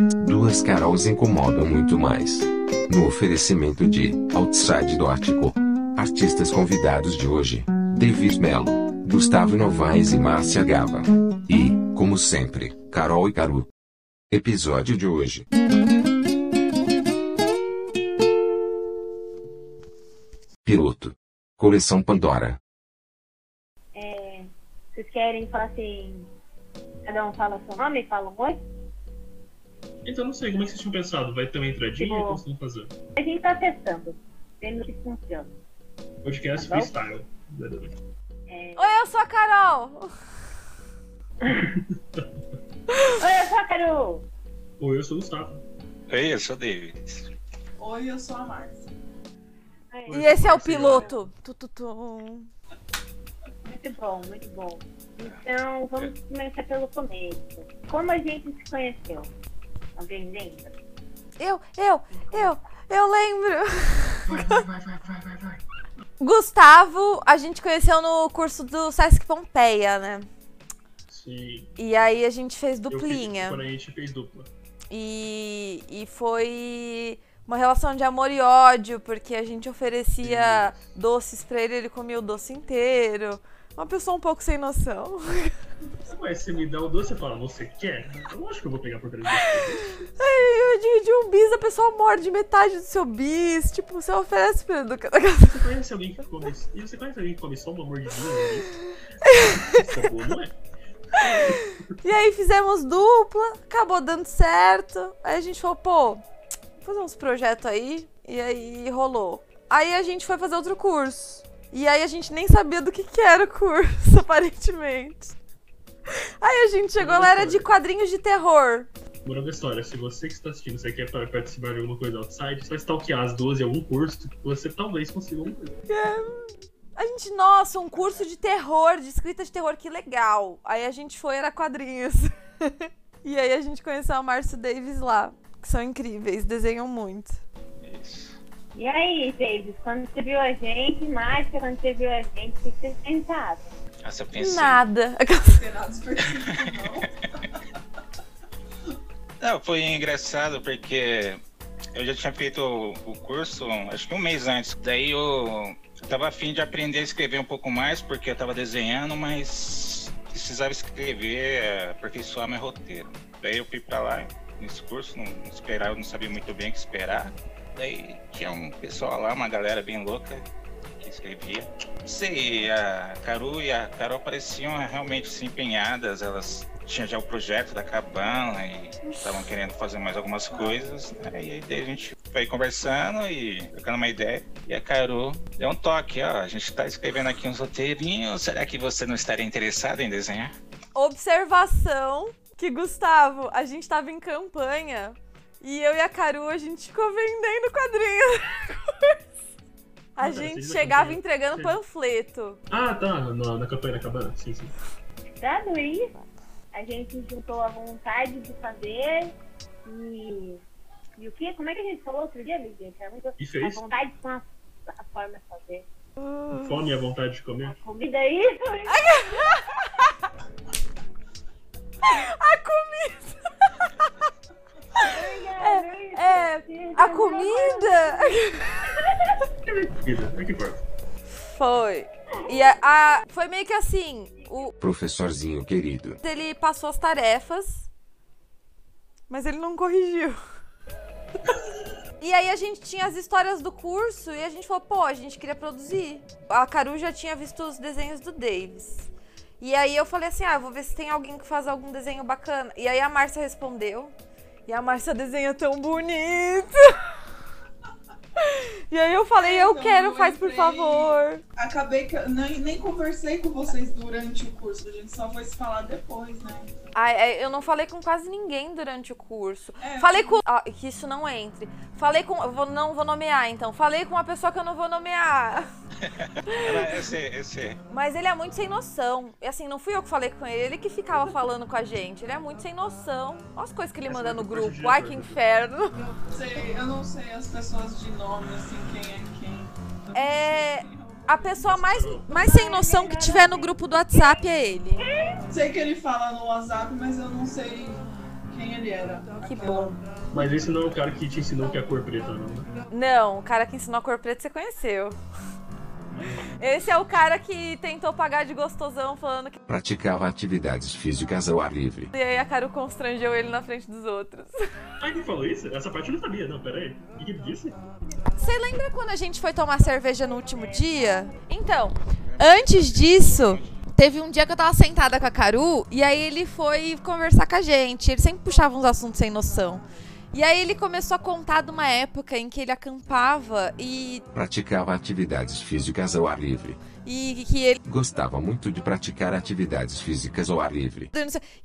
Duas Carols incomodam muito mais. No oferecimento de Outside.co. Artistas convidados de hoje: David Mello, Gustavo Novaes e Márcia Gava. E, como sempre, Carol e Caru. Episódio de hoje. Piloto. Coleção Pandora. É, vocês querem falar assim? Cada um fala seu nome e fala um oi? Então não sei, como é que vocês tinham pensado? Vai ter uma entradinha? Tipo- O que vocês vão fazer? A gente tá testando, vendo se funciona. Podcast Tá freestyle. É... Oi, eu sou a Carol. Oi, eu sou a Caru! Oi, eu sou o Gustavo. Oi, eu sou o David. Oi, eu sou a Márcia. E esse é o piloto. Tu, tu, tu. Muito bom, muito bom. Então, vamos começar pelo começo. Como a gente se conheceu? Alguém lembra? Eu, eu, eu, eu lembro. Vai, vai, vai, vai, vai, vai, vai. Gustavo, a gente conheceu no curso do Sesc Pompeia, né? Sim. E aí a gente fez Eu fiz, duplinha. quando a gente fez dupla. E, e foi uma relação de amor e ódio, porque a gente oferecia doces pra ele, ele comia o doce inteiro. Uma pessoa um pouco sem noção. Ué, você me dá o doce e fala, você quer? Eu acho que eu vou pegar por trás Aí eu dividi um bis, a pessoa morde metade do seu bis. Tipo, você oferece pra do Você conhece alguém que come. E você conhece alguém que come só uma mordidinha no bife? Isso é bom, não é? E aí fizemos dupla, acabou dando certo. Aí a gente falou, pô, vamos fazer uns projetos aí. E aí rolou. Aí a gente foi fazer outro curso. E aí a gente nem sabia do que, que era o curso, aparentemente. Aí a gente chegou lá, era de quadrinhos de terror. Moral da história, se você que está assistindo, você quer pa- participar de alguma coisa outside, só stalkear as 12 em algum curso, você talvez consiga alguma coisa. A gente, nossa, um curso de terror, de escrita de terror, que legal. Aí a gente foi, era quadrinhos. e aí a gente conheceu a Márcio Davis lá, que são incríveis, desenham muito. Isso. E aí, Davis, quando você viu a gente, Márcia, quando você viu a gente, o que vocês pensaram? Nossa, eu pensei. Nada. Não, foi engraçado porque eu já tinha feito o, curso, acho que um mês antes. Daí eu, eu tava afim de aprender a escrever um pouco mais, porque eu tava desenhando, mas precisava escrever, eh, aperfeiçoar meu roteiro. Daí eu fui pra lá nesse curso, não, não esperava, não sabia muito bem o que esperar. Daí tinha um pessoal lá, uma galera bem louca que escrevia. Não sei, a Caru e a Carol pareciam realmente se empenhadas, elas tinham já o projeto da cabana e estavam querendo fazer mais algumas coisas. né? E aí daí a gente foi conversando e trocando uma ideia. E a Caru deu um toque, ó, a gente tá escrevendo aqui uns roteirinhos, será que você não estaria interessado em desenhar? Observação que, Gustavo, a gente tava em campanha e eu e a Caru, a gente ficou vendendo quadrinhos. A gente chegava campanha. entregando Sim. panfleto. Ah, tá, na, na campanha da cabana, sim, sim. Dado isso, a gente juntou a vontade de fazer e. E o que? Como é que a gente falou outro dia? Que era muito- E A vontade com a, a forma de fazer. Fome e a vontade de comer. A comida é isso? A comida! É, é, a comida! É. Foi. E a, a- foi meio que assim, o, Professorzinho querido. ele passou as tarefas, mas ele não corrigiu. E aí a gente tinha as histórias do curso e a gente falou, pô, a gente queria produzir. A Caru já tinha visto os desenhos do Davis. E aí eu falei assim, ah, eu vou ver se tem alguém que faz algum desenho bacana. E aí a Márcia respondeu. E a Márcia desenha tão bonito. E aí eu falei, eu Então, quero, eu faz por entrei- favor. Acabei que eu nem, nem conversei com vocês durante o curso, a gente só foi se falar depois, né? Ai, ai, eu não falei com quase ninguém durante o curso. É, Falei com. Ah, que isso não entre. Falei com. eu Vou, não vou nomear, então. Falei com uma pessoa que eu não vou nomear. Esse, esse. Mas ele é muito sem noção. E assim, não fui eu que falei com ele, ele que ficava falando com a gente. Ele é muito sem noção. Olha as coisas que ele Essa manda no grupo. Ai, que inferno. Eu, não sei, eu não sei as pessoas de nome, assim, quem é quem. É, A pessoa mais, mais sem noção que tiver no grupo do WhatsApp é ele. Sei que ele fala no WhatsApp, mas eu não sei quem ele era. Que bom. Mas esse não é o cara que te ensinou que é a cor preta, não, né? Não, o cara que ensinou a cor preta você conheceu. Esse é o cara que tentou pagar de gostosão falando que. Praticava atividades físicas ao ar livre. E aí a Caru constrangeu ele na frente dos outros. Ah, quem falou isso? Essa parte eu não sabia, não, pera aí. O que ele disse? Você lembra quando a gente foi tomar cerveja no último dia? Então, antes disso, teve um dia que eu tava sentada com a Caru e aí ele foi conversar com a gente. Ele sempre puxava uns assuntos sem noção. E aí ele começou a contar de uma época em que ele acampava e, Praticava atividades físicas ao ar livre. e que ele. Gostava muito de praticar atividades físicas ao ar livre.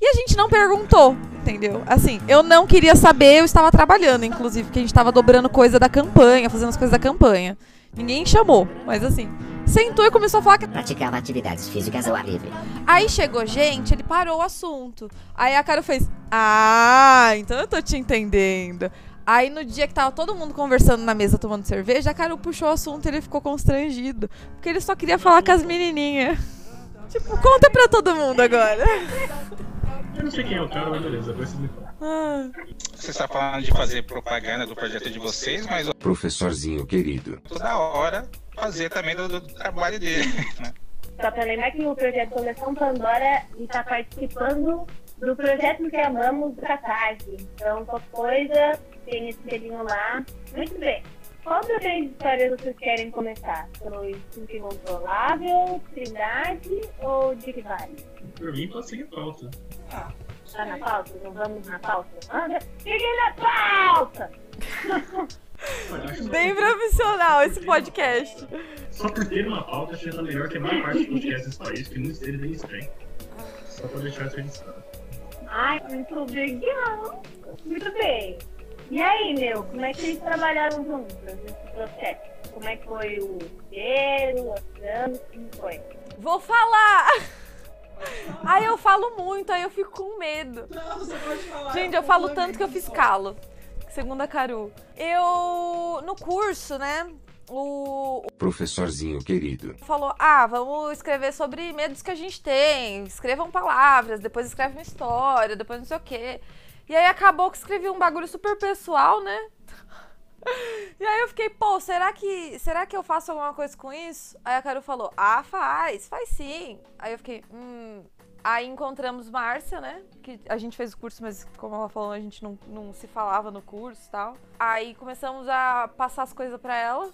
E a gente não perguntou, entendeu? Assim, eu não queria saber, eu estava trabalhando, inclusive, porque a gente tava dobrando coisa da campanha, fazendo as coisas da campanha. Ninguém chamou, mas assim, sentou e começou a falar que Praticava atividades físicas ao ar livre. Aí chegou gente, ele parou o assunto. Aí a Caro fez: Ah, então eu tô te entendendo. Aí no dia que tava todo mundo conversando na mesa tomando cerveja, a Caro puxou o assunto e ele ficou constrangido. Porque ele só queria falar com as menininhas. Tipo, conta pra todo mundo agora. Eu não sei quem é o cara, mas beleza, depois você me fala. Ah, Você está falando de fazer propaganda do projeto de vocês, mas Professorzinho querido. toda hora fazer também do, do trabalho dele. né? Só pra lembrar que o projeto Coleção Pandora está participando do projeto que amamos da tarde. Então, qualquer coisa, tem esse selinho lá. Muito bem. Qual das três histórias vocês querem começar? Pelo instinto incontrolável, Trindade ou Dick Vale? Por mim, pode seguir a pauta. Tá na pauta? Não vamos na pauta? Anda, fiquem na pauta! Bem profissional esse podcast. Só por ter uma pauta, acho que tá melhor que a maior parte dos podcasts desse país, que muitos deles nem tem. Só pra deixar isso registrado. Ai, muito legal! Muito bem. E aí, meu, como é que vocês trabalharam juntos nesse processo? Como é que foi o roteiro, as tramas, como foi? Vou falar! Aí eu falo muito, aí eu fico com medo. Não, você pode falar. Gente, eu falo tanto que eu fiz calo. Segundo a Caru. Eu, no curso, né? O, Professorzinho querido. falou: ah, vamos escrever sobre medos que a gente tem. Escrevam palavras, depois escreve uma história, depois não sei o quê. E aí acabou que escrevi um bagulho super pessoal, né? E aí eu fiquei, pô, será que, será que eu faço alguma coisa com isso? Aí a Caru falou, ah, faz, faz sim. Aí eu fiquei, hum. Aí encontramos Márcia, né? Que a gente fez o curso, mas como ela falou, a gente não, não se falava no curso e tal. Aí começamos a passar as coisas pra ela.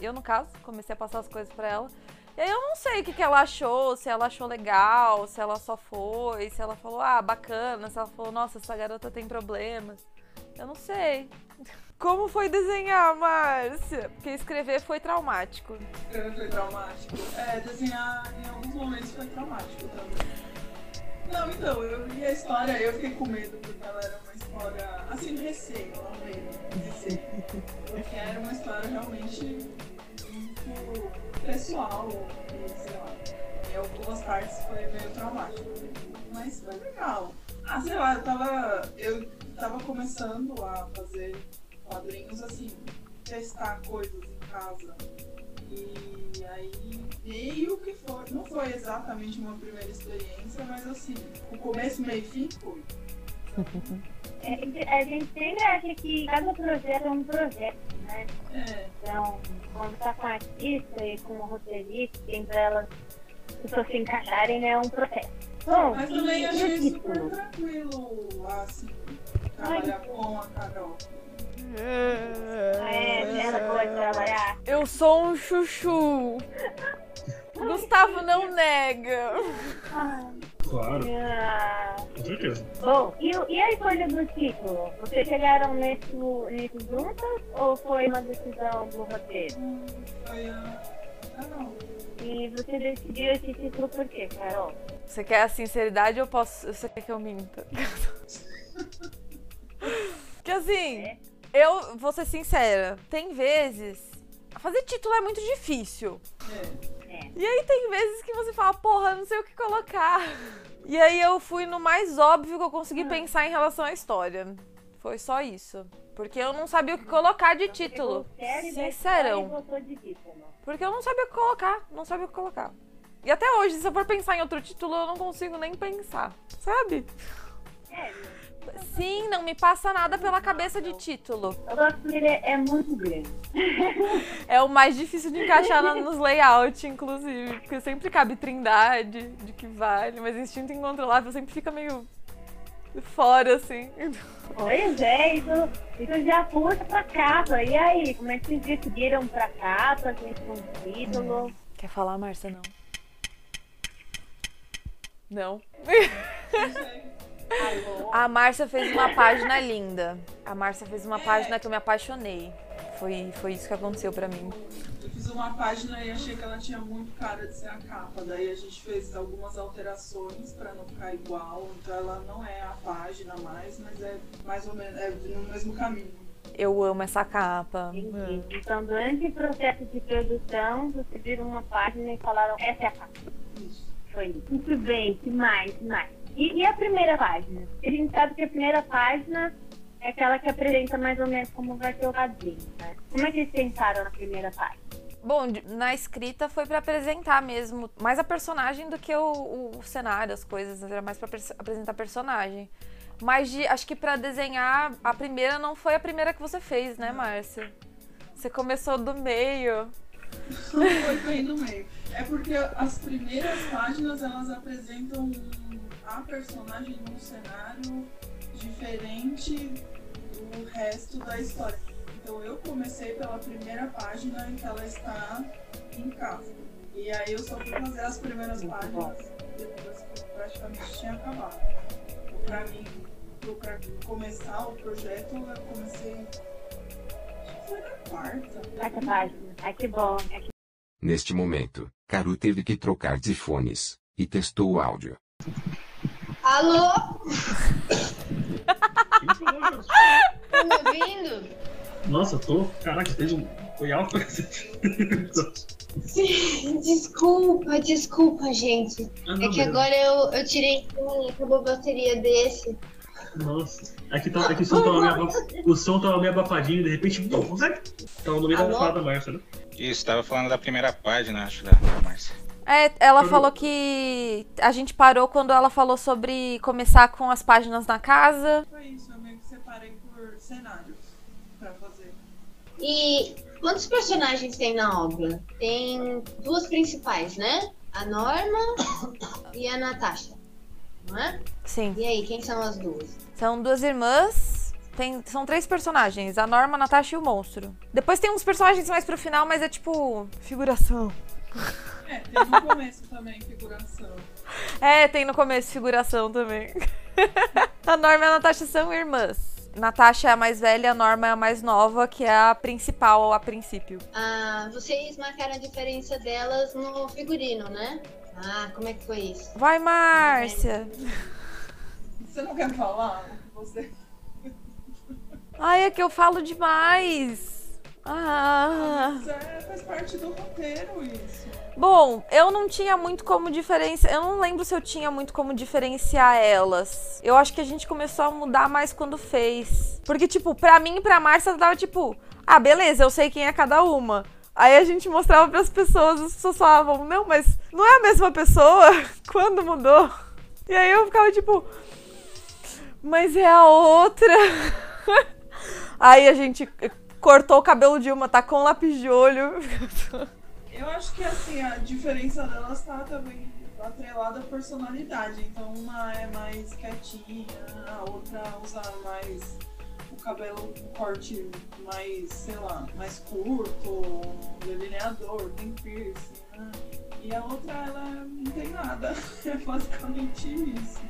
Eu, no caso, comecei a passar as coisas pra ela. E aí eu não sei o que, que ela achou, se ela achou legal, se ela só foi, se ela falou, ah, bacana, se ela falou, nossa, essa garota tem problemas. Eu não sei. Como foi desenhar, Márcia? Porque escrever foi traumático. Escrever foi traumático. É, desenhar em alguns momentos foi traumático também. Não, então, eu li a história, eu fiquei com medo porque ela era uma história, assim, de receio, não medo, receio. Porque era uma história realmente muito pessoal, e sei lá. Em algumas partes foi meio traumático. Mas foi legal. Ah, sei lá, eu tava. Eu tava começando a fazer quadrinhos assim, testar coisas em casa. E aí foi, não foi exatamente uma primeira experiência, mas assim, o começo, meio e fim foi. É, a gente sempre acha que cada projeto é um projeto, né? É, Então, quando tá com artista e com o roteirista, tem pra elas as pessoas se encaixarem, né? É um processo. Bom, mas também e achei super tranquilo, assim, trabalhar com a Carol. É, ela pode trabalhar. Eu sou um chuchu. Gustavo não nega. Claro, Ah, com certeza. Bom, e, e a escolha do título? Vocês chegaram nisso, nisso juntas ou foi uma decisão do roteiro? Foi a. Ah, não. E você decidiu esse título por quê, Carol? Você quer a sinceridade ou posso. Você quer que eu minta? que assim, eu vou ser sincera. Tem vezes. Fazer título é muito difícil. É. E aí tem vezes que você fala, porra, não sei o que colocar. E aí eu fui no mais óbvio que eu consegui pensar em relação à história. Foi só isso. Porque eu não sabia o que colocar de título. Sincerão. Porque eu não sabia o que colocar. Não sabia o que colocar. E até hoje, se eu for pensar em outro título, eu não consigo nem pensar. Sabe? É, Sim, não me passa nada pela cabeça de título. Eu gosto porque ele é muito grande. É o mais difícil de encaixar nos layouts, inclusive. Porque sempre cabe Trindade, de que vale, mas Instinto Incontrolável sempre fica meio fora, assim. Pois é, isso, isso já puxa pra capa. E aí, como é que vocês decidiram pra capa, gente com título? Quer falar, Márcia? Não. Não. Não? A Márcia fez uma página linda. A Márcia fez uma página que eu me apaixonei. Foi, foi isso que aconteceu pra mim. Eu fiz uma página e achei que ela tinha muito cara de ser a capa. Daí a gente fez algumas alterações pra não ficar igual. Então ela não é a página mais, mas é mais ou menos é no mesmo caminho. Eu amo essa capa. Entendi. Então, durante o processo de produção, vocês viram uma página e falaram, essa é a capa. Isso. Foi isso. Muito bem, que mais, que mais? E, e a primeira página? A gente sabe que a primeira página é aquela que apresenta mais ou menos como vai ser o quadrinho, né? Como é que vocês pensaram na primeira página? Bom, na escrita foi pra apresentar mesmo mais a personagem do que o, o- cenário, as coisas. Era mais pra pers- apresentar personagem. Mas de- acho que pra desenhar, a primeira não foi a primeira que você fez, né, Márcia? Você começou do meio. Foi bem no meio. É porque as primeiras páginas elas apresentam a personagem num cenário diferente do resto da história. Então eu comecei pela primeira página em que ela está em casa. E aí eu só fui fazer as primeiras páginas depois que praticamente tinha acabado. Pra mim, pra começar o projeto, eu comecei. Acho que foi na quarta. Quarta página. Ai, que bom. É que Neste momento, Caru teve que trocar de fones e testou o áudio. Alô? Quem falou, cara? Tá me ouvindo? Nossa, tô. Caraca, fez um. Foi alto Sim, desculpa, desculpa, gente. Ah, É não, que mas- agora eu, eu tirei e acabou a bateria desse. Nossa. Aqui, tá, aqui o, som tava meio o som tava meio abafadinho e de repente. Tava no meio da fala da Márcia, né? Isso, tava falando da primeira página, acho, da, da Márcia. É, ela Uhum. falou que a gente parou quando ela falou sobre começar com as páginas na casa. Foi isso, eu meio que separei por cenários pra fazer. E quantos personagens tem na obra? Tem duas principais, né? A Norma e a Natasha. Não é? Sim. E aí, quem são as duas? São duas irmãs. Tem, são três personagens: a Norma, a Natasha e o monstro. Depois tem uns personagens mais pro final, mas é tipo. figuração. É, tem no começo também figuração. É, tem no começo figuração também. a Norma e a Natasha são irmãs. Natasha é a mais velha, a Norma é a mais nova, que é a principal a princípio. Ah, vocês marcaram a diferença delas no figurino, né? Ah, como é que foi isso? Vai, Márcia! Você não quer falar? Você... Ai, é que eu falo demais! Ah. Isso é, faz parte do roteiro, isso. Bom, eu não tinha muito como diferenciar. Eu não lembro se eu tinha muito como diferenciar elas. Eu acho que a gente começou a mudar mais quando fez. Porque, tipo, pra mim e pra Márcia tava tipo, ah, beleza, eu sei quem é cada uma. Aí a gente mostrava pras pessoas, as pessoas falavam, não, mas não é a mesma pessoa? Quando mudou? E aí eu ficava tipo, mas é a outra. aí a gente cortou o cabelo de uma, tacou um lápis de olho. Eu acho que assim, a diferença delas tá também atrelada à personalidade. Então uma é mais quietinha, a outra usa mais o cabelo um corte mais, sei lá, mais curto, delineador, tem piercing, né? E a outra ela não tem nada. É basicamente isso.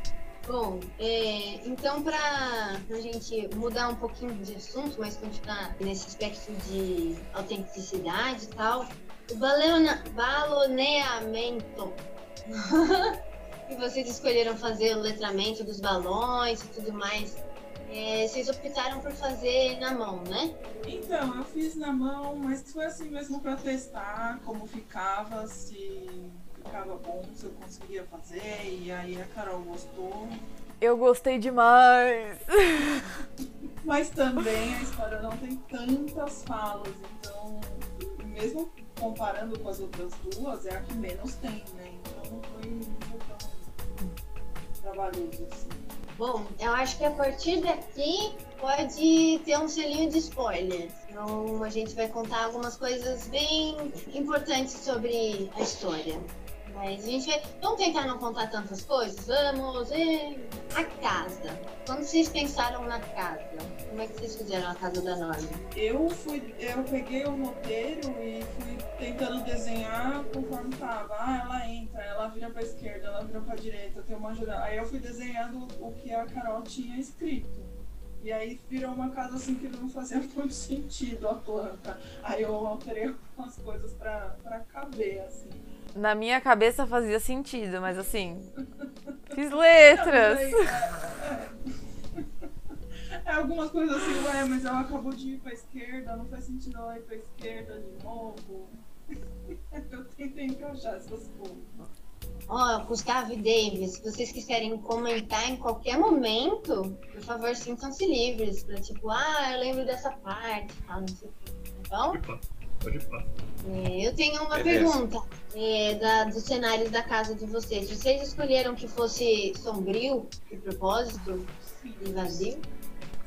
Bom, é, então pra, pra gente mudar um pouquinho de assunto, mas continuar nesse aspecto de autenticidade e tal, o baloneamento que vocês escolheram fazer o letramento dos balões e tudo mais, é, vocês optaram por fazer na mão, né? Então, eu fiz na mão, mas foi assim mesmo pra testar como ficava, se ficava bom, se eu conseguia fazer, e aí a Carol gostou. Eu gostei demais. Mas também a história não tem tantas falas, então, mesmo comparando com as outras duas, é a que menos tem, né? Então não foi, foi tão trabalhoso assim. Bom, eu acho que a partir daqui pode ter um selinho de spoiler. Então a gente vai contar algumas coisas bem importantes sobre a história. Mas a gente. Vamos tentar não contar tantas coisas? Vamos! E... A casa. Quando vocês pensaram na casa, como é que vocês fizeram a casa da Norma? Eu fui, eu peguei o roteiro e fui tentando desenhar conforme tava. Ah, ela entra, ela vira pra esquerda, ela vira pra direita, tem uma janela. Aí eu fui desenhando o que a Carol tinha escrito. E aí virou uma casa assim que não fazia muito sentido a planta. Aí eu alterei algumas coisas pra, pra caber, assim. Na minha cabeça fazia sentido, mas assim. Fiz letras. É, é. É algumas coisas assim, ué, mas ela acabou de ir pra esquerda, não faz sentido ela ir pra esquerda de novo. Eu tentei encaixar essas coisas. Ó, Gustavo e Davis, se vocês quiserem comentar em qualquer momento, por favor, sintam-se livres. Pra tipo, ah, eu lembro dessa parte, tal, não sei o que. Tá bom? Pode pá. É, eu tenho uma Beleza. pergunta é, da, dos cenários da casa de vocês. Vocês escolheram que fosse sombrio, de propósito, e vazio?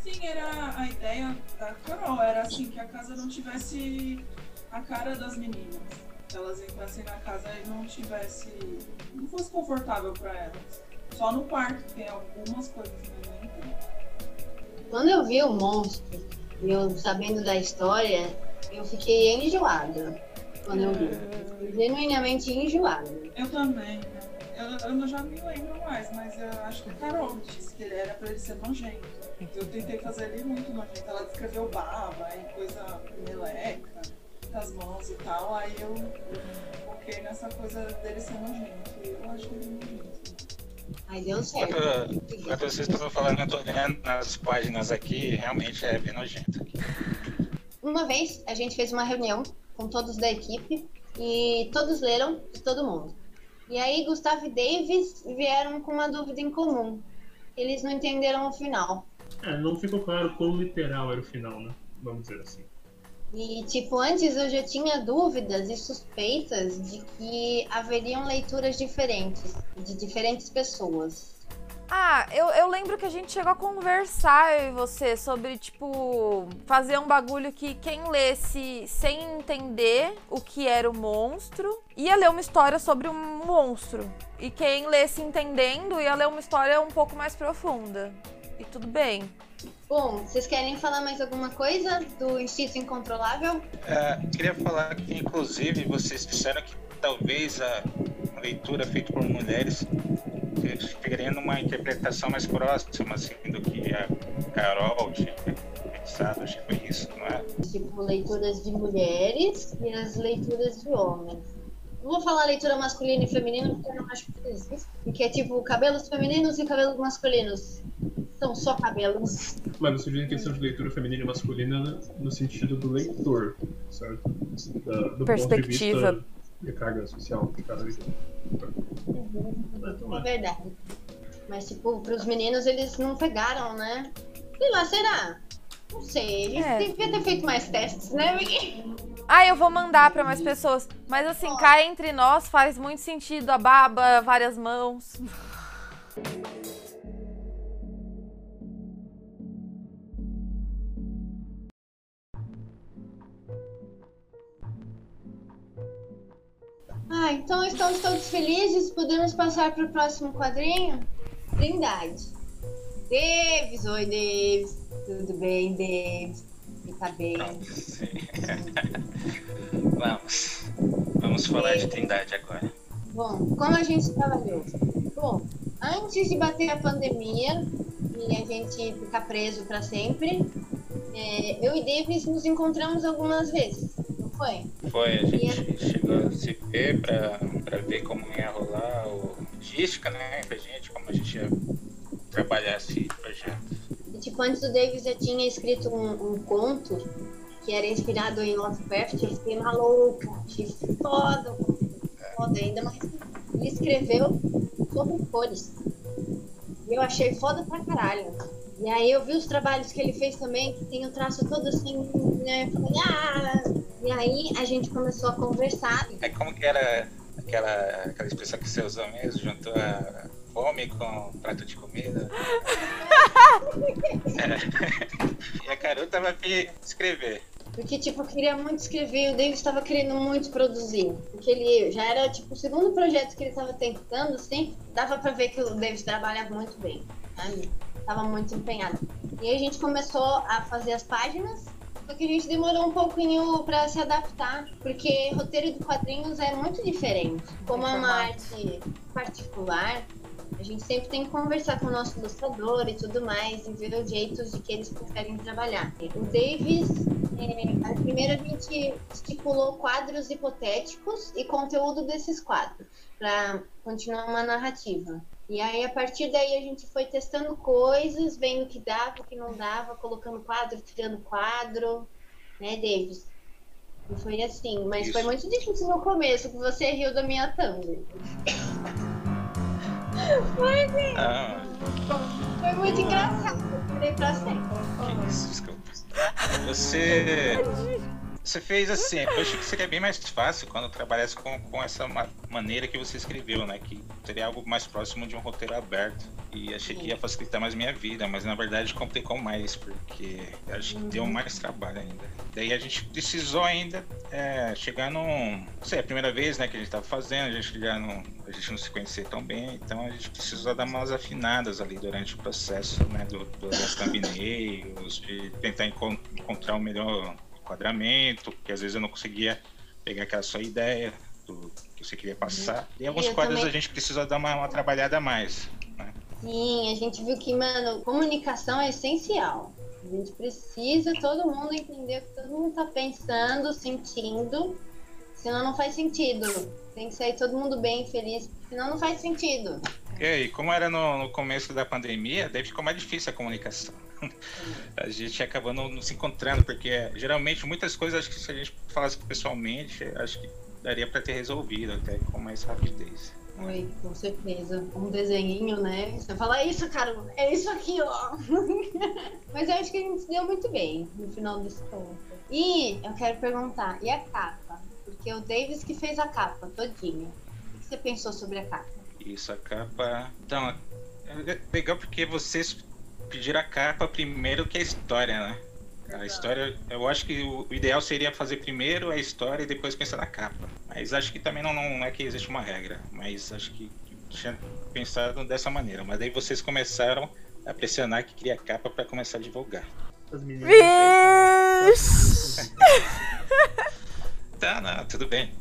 Sim, era a ideia da Carol, era assim, que a casa não tivesse a cara das meninas. Que elas entrassem na casa e não tivesse. não fosse confortável pra elas. Só no quarto tem algumas coisas, mas nem tudo. Quando eu vi o monstro, eu sabendo da história, eu fiquei enjoada. Quando eu vi. Genuinamente enjoada. Eu também, né? Eu, eu não- já me lembro mais, mas eu acho que a Carol disse que ele era pra ele ser nojento. Eu tentei fazer ele muito nojento. Ela descreveu baba e coisa meleca, com as mãos e tal. Aí eu, foquei nessa coisa dele ser nojento. E eu acho ele nojento. Aí deu certo. Enquanto, enquanto vocês estão falando, eu tô olhando nas páginas aqui, realmente é bem nojento. Uma vez a gente fez uma reunião com todos da equipe e todos leram de todo mundo. E aí Gustavo e Davis vieram com uma dúvida em comum. Eles não entenderam o final. É, não ficou claro quão literal era o final, né? Vamos dizer assim. E, tipo, antes eu já tinha dúvidas e suspeitas de que haveriam leituras diferentes, de diferentes pessoas. Ah, eu, eu lembro que a gente chegou a conversar, eu e você, sobre, tipo, fazer um bagulho que quem lesse sem entender o que era o monstro ia ler uma história sobre um monstro. E quem lesse entendendo ia ler uma história um pouco mais profunda. E tudo bem. Bom, vocês querem falar mais alguma coisa do Instinto Incontrolável? É, queria falar que, inclusive, vocês disseram que talvez a leitura feita por mulheres ficaria numa interpretação mais próxima assim, do que a Carol tinha pensado, acho que foi isso, não é? Tipo, leituras de mulheres e as leituras de homens. Não vou falar leitura masculina e feminina porque eu não acho que existe. Porque é tipo cabelos femininos e cabelos masculinos. São só cabelos. Mas você diz em questão de leitura feminina e masculina no sentido do leitor, certo? Da, do Perspectiva. ponto de vista de carga social de cada É verdade. Mas, tipo, pros meninos eles não pegaram, né? Sei lá, será? Não sei. Eles É. deviam ter feito mais testes, né? Ah, eu vou mandar pra mais pessoas. Mas assim, cá entre nós faz muito sentido a baba, várias mãos. Ah, então estamos todos felizes. Podemos passar pro próximo quadrinho? Trindade. Davis, oi, Davis. Tudo bem, Davis? Você tá bem? Vamos. Vamos falar de Trindade agora. Bom, como a gente trabalhou? Bom, antes de bater a pandemia e a gente ficar preso para sempre, é, eu e Davis nos encontramos algumas vezes, foi? Foi, a gente chegou a se ver pra, pra ver como ia rolar o logística, né, pra gente, como a gente ia trabalhar esse projeto. E tipo, antes o Davis já tinha escrito um, um conto que era inspirado em Lovecraft, eu fiquei maluca, achei foda, foda ainda, mas ele escreveu sobre cores. E eu achei foda pra caralho. E aí eu vi os trabalhos que ele fez também, que tem o traço todo assim, né? Eu falei, ah! E aí a gente começou a conversar. Aí como que era aquela, aquela expressão que você usou mesmo, juntou a fome com prato de comida. É. E a Carol tava aqui escrever. Porque, tipo, eu queria muito escrever e o David estava querendo muito produzir. Porque ele já era, tipo, o segundo projeto que ele estava tentando, assim, dava pra ver que o David trabalhava muito bem, sabe? Tava muito empenhado. E aí a gente começou a fazer as páginas, só que a gente demorou um pouquinho pra se adaptar, porque roteiro de quadrinhos é muito diferente. Como é uma arte particular, a gente sempre tem que conversar com o nosso ilustrador e tudo mais e ver os jeitos de que eles preferem trabalhar. O Davis, é, primeiro a gente estipulou quadros hipotéticos e conteúdo desses quadros para continuar uma narrativa. E aí, a partir daí, a gente foi testando coisas, vendo o que dava, o que não dava, colocando quadro, tirando quadro, né, Davis? E foi assim, mas Isso. foi muito difícil no começo, que você riu da minha thumb. Foi assim, Ah, foi muito engraçado. Eu pra sempre. que isso, desculpa. Você. Você fez assim, eu achei que seria bem mais fácil quando trabalhasse com, com essa ma- maneira que você escreveu, né? Que seria algo mais próximo de um roteiro aberto. E achei que ia facilitar mais minha vida, mas na verdade complicou mais, porque acho que deu mais trabalho ainda. Daí a gente precisou ainda é, chegar num. Não sei, é a primeira vez né, que a gente estava fazendo, a gente já não. A gente não se conhecia tão bem, então a gente precisou dar umas afinadas ali durante o processo, né? Do, do, das thumbnails, de tentar encon- encontrar o melhor enquadramento, porque às vezes eu não conseguia pegar aquela sua ideia do que você queria passar. E alguns Eu quadros também. a gente precisou dar uma, uma trabalhada a mais. Né? Sim, a gente viu que, mano, comunicação é essencial. A gente precisa todo mundo entender o que todo mundo tá pensando, sentindo. Senão não faz sentido. Tem que sair todo mundo bem, feliz, senão não faz sentido. E aí, como era no, no começo da pandemia, daí ficou mais difícil a comunicação. A gente acabou não, não se encontrando, porque geralmente muitas coisas acho que se a gente falasse pessoalmente, acho que daria para ter resolvido até com mais rapidez. Oi, com certeza. Um desenhinho, né? Você fala, é isso, cara, é isso aqui, ó. Mas eu acho que a gente se deu muito bem no final desse conto. E eu quero perguntar, e a capa? Porque o Davis que fez a capa todinha. O que você pensou sobre a capa? Isso, a capa. Então, é legal porque vocês pediram a capa primeiro que a história, né? A história, eu acho que o ideal seria fazer primeiro a história e depois pensar na capa. Mas acho que também não, não é que existe uma regra. Mas acho que tinha pensado dessa maneira. Mas daí vocês começaram a pressionar que queria a capa para começar a divulgar. As meninas. Tá, não, tudo bem.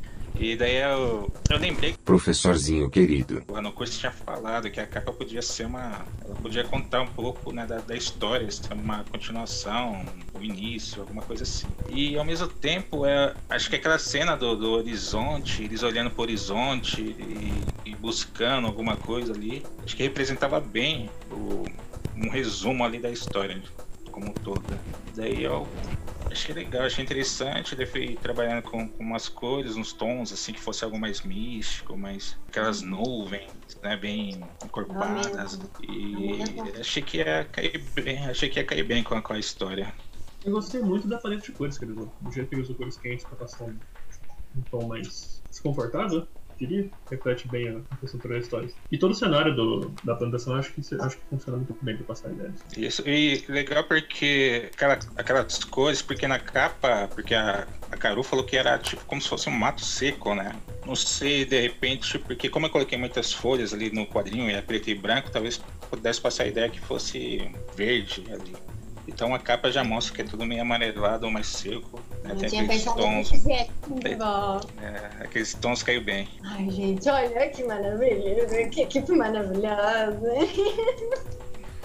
E daí eu, eu lembrei que Professorzinho querido. no curso tinha falado que a capa podia ser uma. Ela podia contar um pouco né, da, da história, se é uma continuação, o início, alguma coisa assim. E ao mesmo tempo, é, acho que aquela cena do, do horizonte, eles olhando pro horizonte e, e buscando alguma coisa ali, acho que representava bem o, um resumo ali da história como um todo. Daí eu achei legal, achei interessante. Daí fui trabalhando com, com umas cores, uns tons, assim, que fosse algo mais místico, mais aquelas nuvens, né, bem encorpadas. E achei que ia cair bem, achei que ia cair bem com a, com a história. Eu gostei muito da paleta de cores que ele usou. Do jeito que ele usou cores quentes pra passar um, um tom mais desconfortável, diria. Reflete bem a a estrutura da história. E todo o cenário do, da apresentação acho que, acho que funciona muito bem pra passar ideias. Isso, e legal porque aquela, aquelas cores, porque na capa, porque a, a Caru falou que era tipo como se fosse um mato seco, né? Não sei, de repente, porque como eu coloquei muitas folhas ali no quadrinho e é preto e branco, talvez pudesse passar a ideia que fosse verde ali. Então a capa já mostra que é tudo meio amarelado mais seco. Né? Não tinha aqueles tons. bom. é, aqueles tons caiu bem. Ai, gente, olha que maravilha. Que equipe maravilhosa.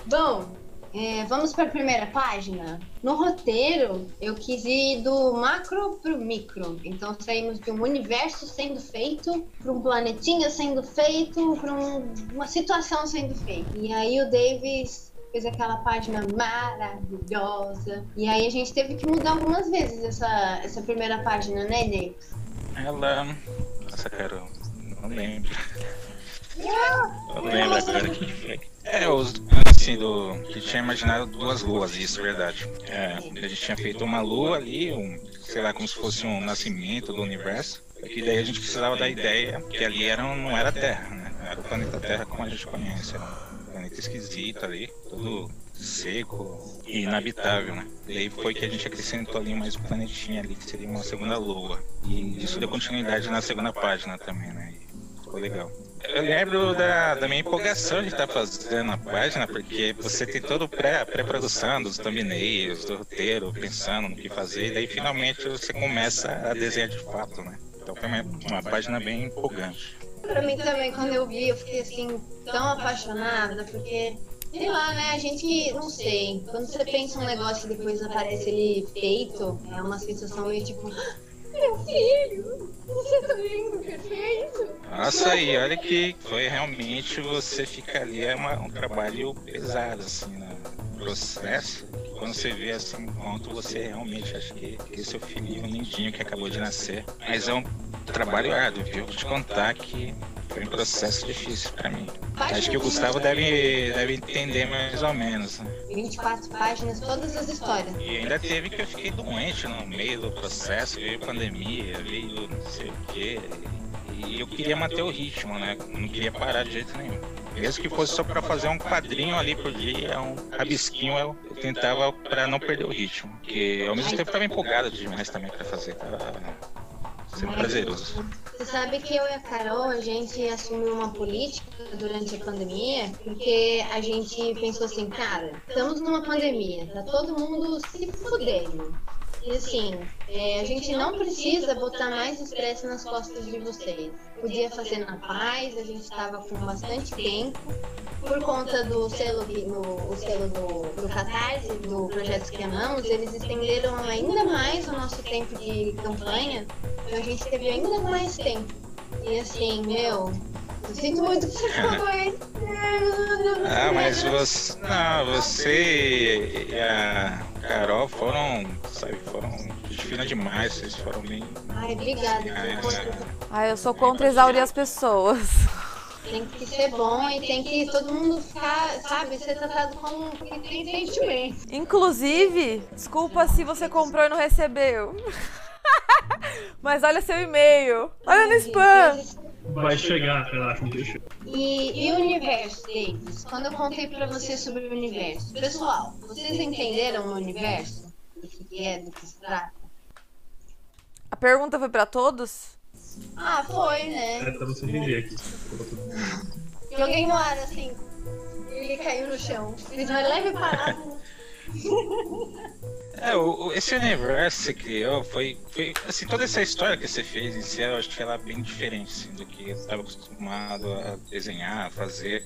Bom, é, vamos para a primeira página. No roteiro, eu quis ir do macro pro micro. Então, saímos de um universo sendo feito, para um planetinha sendo feito, para uma situação sendo feita. E aí o Davis fez aquela página maravilhosa. E aí a gente teve que mudar algumas vezes essa, essa primeira página, né, Davis? Ela. Nossa, cara, não lembro. Eu não lembro agora que foi. É, os, assim, do. Que tinha imaginado duas luas, isso é verdade. É, a gente tinha feito uma lua ali, um, sei lá, como se fosse um nascimento do universo. E daí a gente precisava da ideia que ali era, não era Terra, né? era o planeta Terra como a gente conhece. Era planeta esquisito ali, todo seco e inabitável, né? Daí foi que a gente acrescentou ali mais um planetinha ali, que seria uma segunda lua. E isso deu continuidade na segunda página também, né? E ficou legal. Eu lembro da, da minha empolgação de estar fazendo a página, porque você tem todo pré, pré-produção dos thumbnails, do roteiro, pensando no que fazer, e daí finalmente você começa a desenhar de fato, né? Então foi uma, uma página bem empolgante. Pra mim também, quando eu vi, eu fiquei assim, tão apaixonada, porque, sei lá, né, a gente, não sei, quando você pensa um negócio e depois aparece ele feito, é uma sensação meio tipo, "Ah, meu filho, você tá lindo, perfeito. Nossa, e olha que foi realmente você fica ali, é uma- um trabalho pesado, assim, no processo. Quando você vê assim um ponto, você realmente acha que esse é o filhinho lindinho que acabou de nascer. Mas é um trabalho árduo, viu? Vou te contar que foi um processo difícil pra mim. Acho que o Gustavo deve, deve entender mais ou menos. né? 24 páginas, todas as histórias. E ainda teve que eu fiquei doente no meio do processo, veio pandemia, veio não sei o quê. E eu queria manter o ritmo, né? Não queria parar de jeito nenhum. Mesmo que fosse só pra fazer um quadrinho ali por dia, um rabisquinho, eu, tentava pra não perder o ritmo. Porque ao mesmo tempo eu tava empolgado demais também pra fazer. Tava sendo prazeroso. Você sabe que eu e a Carol, a gente assumiu uma política durante a pandemia, porque a gente pensou assim, cara, estamos numa pandemia, tá todo mundo se fudendo. E assim, é, a gente não precisa botar mais estresse nas costas de vocês. Podia fazer na paz, a gente estava com bastante tempo. Por conta do selo, no, o selo do, do Catarse, do Projetos que Amamos, eles estenderam ainda mais o nosso tempo de campanha. Então a gente teve ainda mais tempo. E assim, meu, eu sinto muito que você. Ah, mas você. Não, você e a Carol foram, sabe, foram gente fina demais, vocês foram bem. Ai, obrigada. Ai, eu sou contra exaurir as pessoas. Tem que ser bom e tem que todo mundo ficar, sabe, ser tratado como que tem sentimento. Inclusive, desculpa se você comprou e não recebeu. Mas olha seu e-mail. Olha no spam. Vai chegar, relaxa, não deixa. E, e o universo, Davis? Quando eu contei pra vocês sobre o universo, pessoal, vocês entenderam o universo? Do que é, do que se trata? A pergunta foi pra todos? Ah, foi, É, né? pra você entender aqui. Joguei no ar assim. Ele caiu no chão. Fiz uma leve parada. É, o, o- esse universo que você criou foi, foi. Assim, toda essa história que você fez em si, eu acho que ela é bem diferente assim, do que eu estava acostumado a desenhar, a fazer.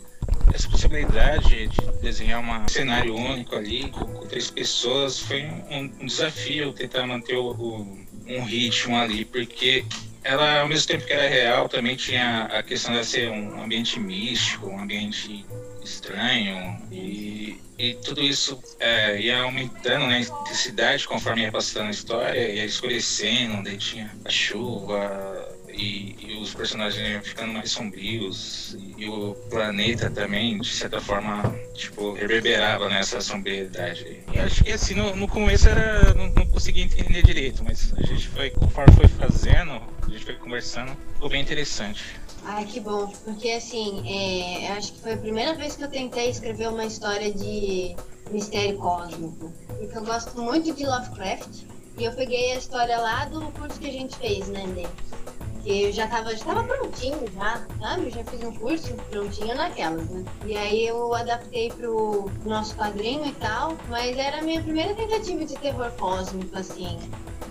Essa possibilidade de desenhar um cenário único ali, com, com três pessoas, foi um, um desafio tentar manter o, o- um ritmo ali, porque ela, ao mesmo tempo que era real, também tinha a questão de ser um ambiente místico, um ambiente estranho e, e tudo isso é, ia aumentando né, a intensidade conforme ia passando a história, ia escurecendo, daí tinha a chuva e, e os personagens iam ficando mais sombrios e, o planeta também, de certa forma, tipo, reverberava nessa sombriedade. E acho que assim, no, no começo era, não, não conseguia entender direito, mas a gente foi, conforme foi fazendo, a gente foi conversando, ficou bem interessante. Ai, que bom, porque assim, é, eu acho que foi a primeira vez que eu tentei escrever uma história de mistério cósmico. Porque eu gosto muito de Lovecraft. E eu peguei a história lá do curso que a gente fez, né, Dê? Que eu já tava, já tava prontinho já, sabe? Eu já fiz um curso prontinho naquelas, né? E aí eu adaptei pro nosso quadrinho e tal, mas era a minha primeira tentativa de terror cósmico, assim.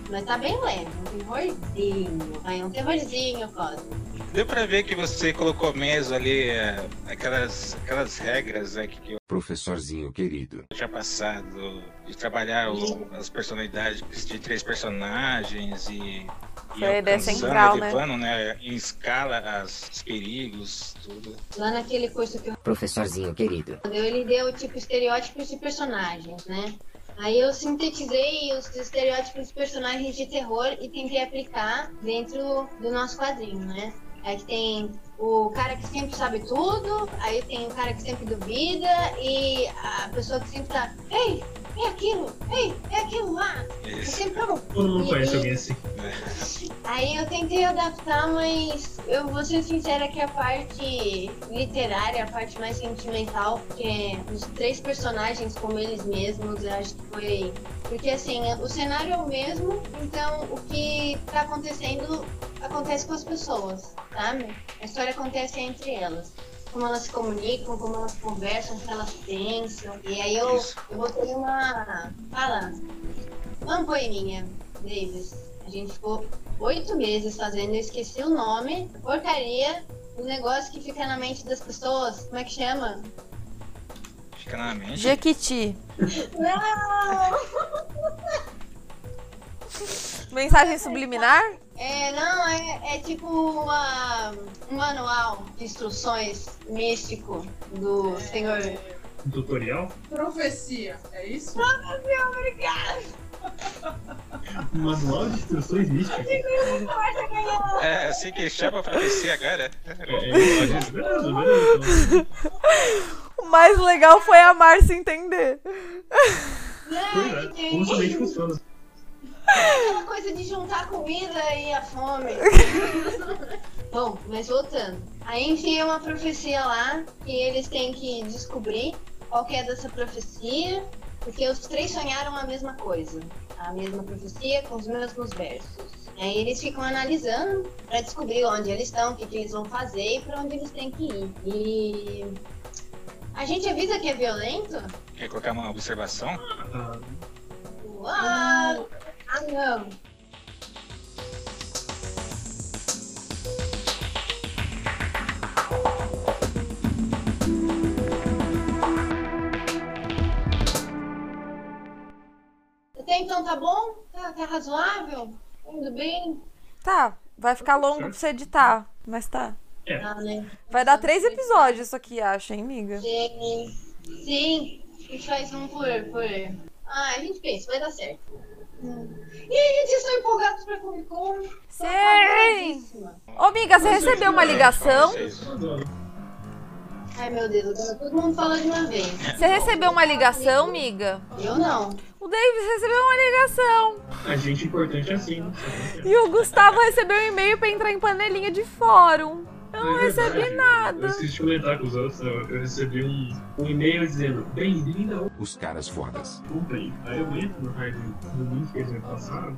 Mas tá bem leve, um terrorzinho, vai, um terrorzinho cósmico. Deu pra ver que você colocou mesmo ali é, aquelas, aquelas regras né, que eu Professorzinho querido. tinha passado de trabalhar o- as personalidades de três personagens e, e Foi a ideia alcançando, central, né? elevando, né? em escala as, os perigos, tudo. Lá naquele curso que eu Professorzinho querido. deu, ele deu tipo estereótipos de personagens, né? Aí eu sintetizei os estereótipos de personagens de terror e tentei aplicar dentro do nosso quadrinho, né? Aí que tem o cara que sempre sabe tudo, aí tem o cara que sempre duvida e a pessoa que sempre tá, ei, é aquilo, ei, é aquilo lá. Eu Isso. sempre falo, Todo mundo conhece alguém assim. Aí eu tentei adaptar, mas eu vou ser sincera que a parte literária, a parte mais sentimental, porque os três personagens como eles mesmos, eu acho que foi. Porque assim, o cenário é o mesmo, então o que tá acontecendo acontece com as pessoas, sabe? A história acontece entre elas. Como elas se comunicam, como elas conversam, o que elas pensam. E aí eu, Isso. eu botei uma. Fala. Uma poeminha, Davis. A gente ficou oito meses fazendo, eu esqueci o nome, porcaria, o negócio que fica na mente das pessoas. Como é que chama? Fica na mente. Jequiti. Não! Mensagem subliminar? É, não, é, é tipo uma, um manual de instruções místico do Senhor. Um tutorial. Profecia, é isso? Obrigada! Um manual de instruções místicas. É, assim que chama pra PC agora. É, é. O mais legal foi a Márcia entender. É. Como somente funciona. Aquela coisa de juntar a comida e a fome. Bom, mas voltando. Aí enfia uma profecia lá que eles têm que descobrir qual que é dessa profecia, porque os três sonharam a mesma coisa. A mesma profecia com os mesmos versos. Aí eles ficam analisando pra descobrir onde eles estão, o que, que eles vão fazer e pra onde eles têm que ir. E a gente avisa que é violento? Quer colocar uma observação? Uau! Ah não! Até então tá bom? Tá, tá razoável? Tudo bem? Tá, vai ficar longo pra você editar, mas tá. é. Ah, né? Vai dar três episódios isso aqui, acho, hein, amiga? Sim, sim. A gente faz um por. por... Ah, a gente pensa, vai dar certo. E aí, vocês estão empolgados pra Comic Con? Sim! Ô, amiga, você recebeu uma ligação? Ai, meu Deus, agora todo mundo fala de uma vez. Você recebeu uma ligação, amiga? Eu não. O Davis recebeu uma ligação. A gente importante é assim, né? E o Gustavo recebeu um e-mail pra entrar em panelinha de fórum. Eu não É recebi. Eu nada. esqueci de comentar com os outros. Eu, eu recebi um, um e-mail dizendo: Bem-vindo ao Os caras fodas. Comprei. Aí eu entro no hard no link que eles me passaram.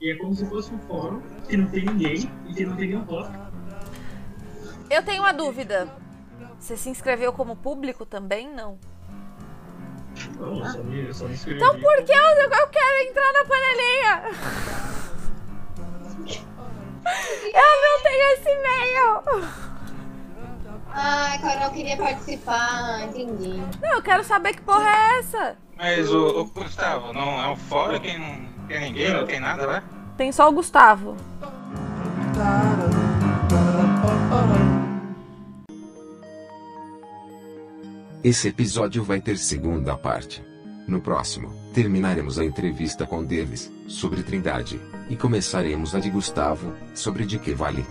E é como se fosse um fórum que não tem ninguém e que não tem nenhum tópico. Eu tenho uma dúvida. Você se inscreveu como público também? Não. Não, eu só me, eu só me inscrevi. Então por que eu, eu quero entrar na panelinha? Eu não tenho esse e-mail. Ai, Carol queria participar, entendi. Não, eu quero saber que porra é essa. Mas o, o Gustavo, não é um fórum que não tem ninguém, não tem nada lá? Tem só o Gustavo. Esse episódio vai ter segunda parte. No próximo, terminaremos a entrevista com Davis, sobre Trindade, e começaremos a de Gustavo, sobre de que vale.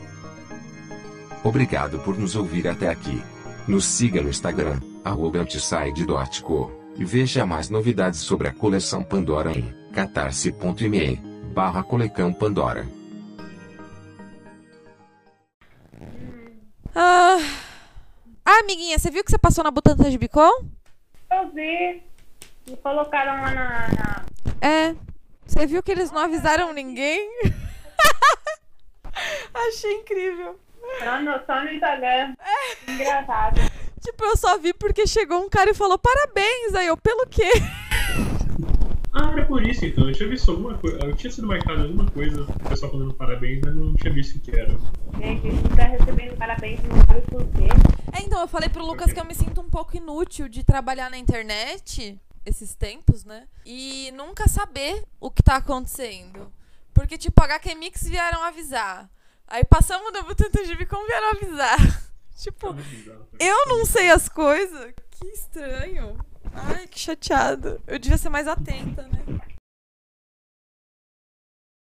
Obrigado por nos ouvir até aqui. Nos siga no Instagram, arroba outside.co, e veja mais novidades sobre a coleção Pandora em catarse.me, barra colecão Pandora. Ah, Ah, amiguinha, você viu que você passou na Butantan de Bicom? Eu vi. Me colocaram lá na. na- É. Você viu que eles não avisaram ninguém? Achei incrível. Só no, só no Instagram. Engraçado. Tipo, eu só vi porque chegou um cara e falou parabéns. Aí eu, pelo quê? Ah, era por isso então. Eu tinha visto alguma coisa. Eu tinha sido marcado alguma coisa, o pessoal falando parabéns, mas não tinha visto o que era. Gente, a gente tá recebendo parabéns, não sabe por quê. É, então, eu falei pro Lucas que eu me sinto um pouco inútil de trabalhar na internet esses tempos, né? E nunca saber o que tá acontecendo. Porque, tipo, HQ Mix vieram avisar. Aí passamos da Butantan de Bicom vieram avisar. tipo, Muito bizarro. eu não sei as coisas. Que estranho. Ai, que chateado. Eu devia ser mais atenta, né?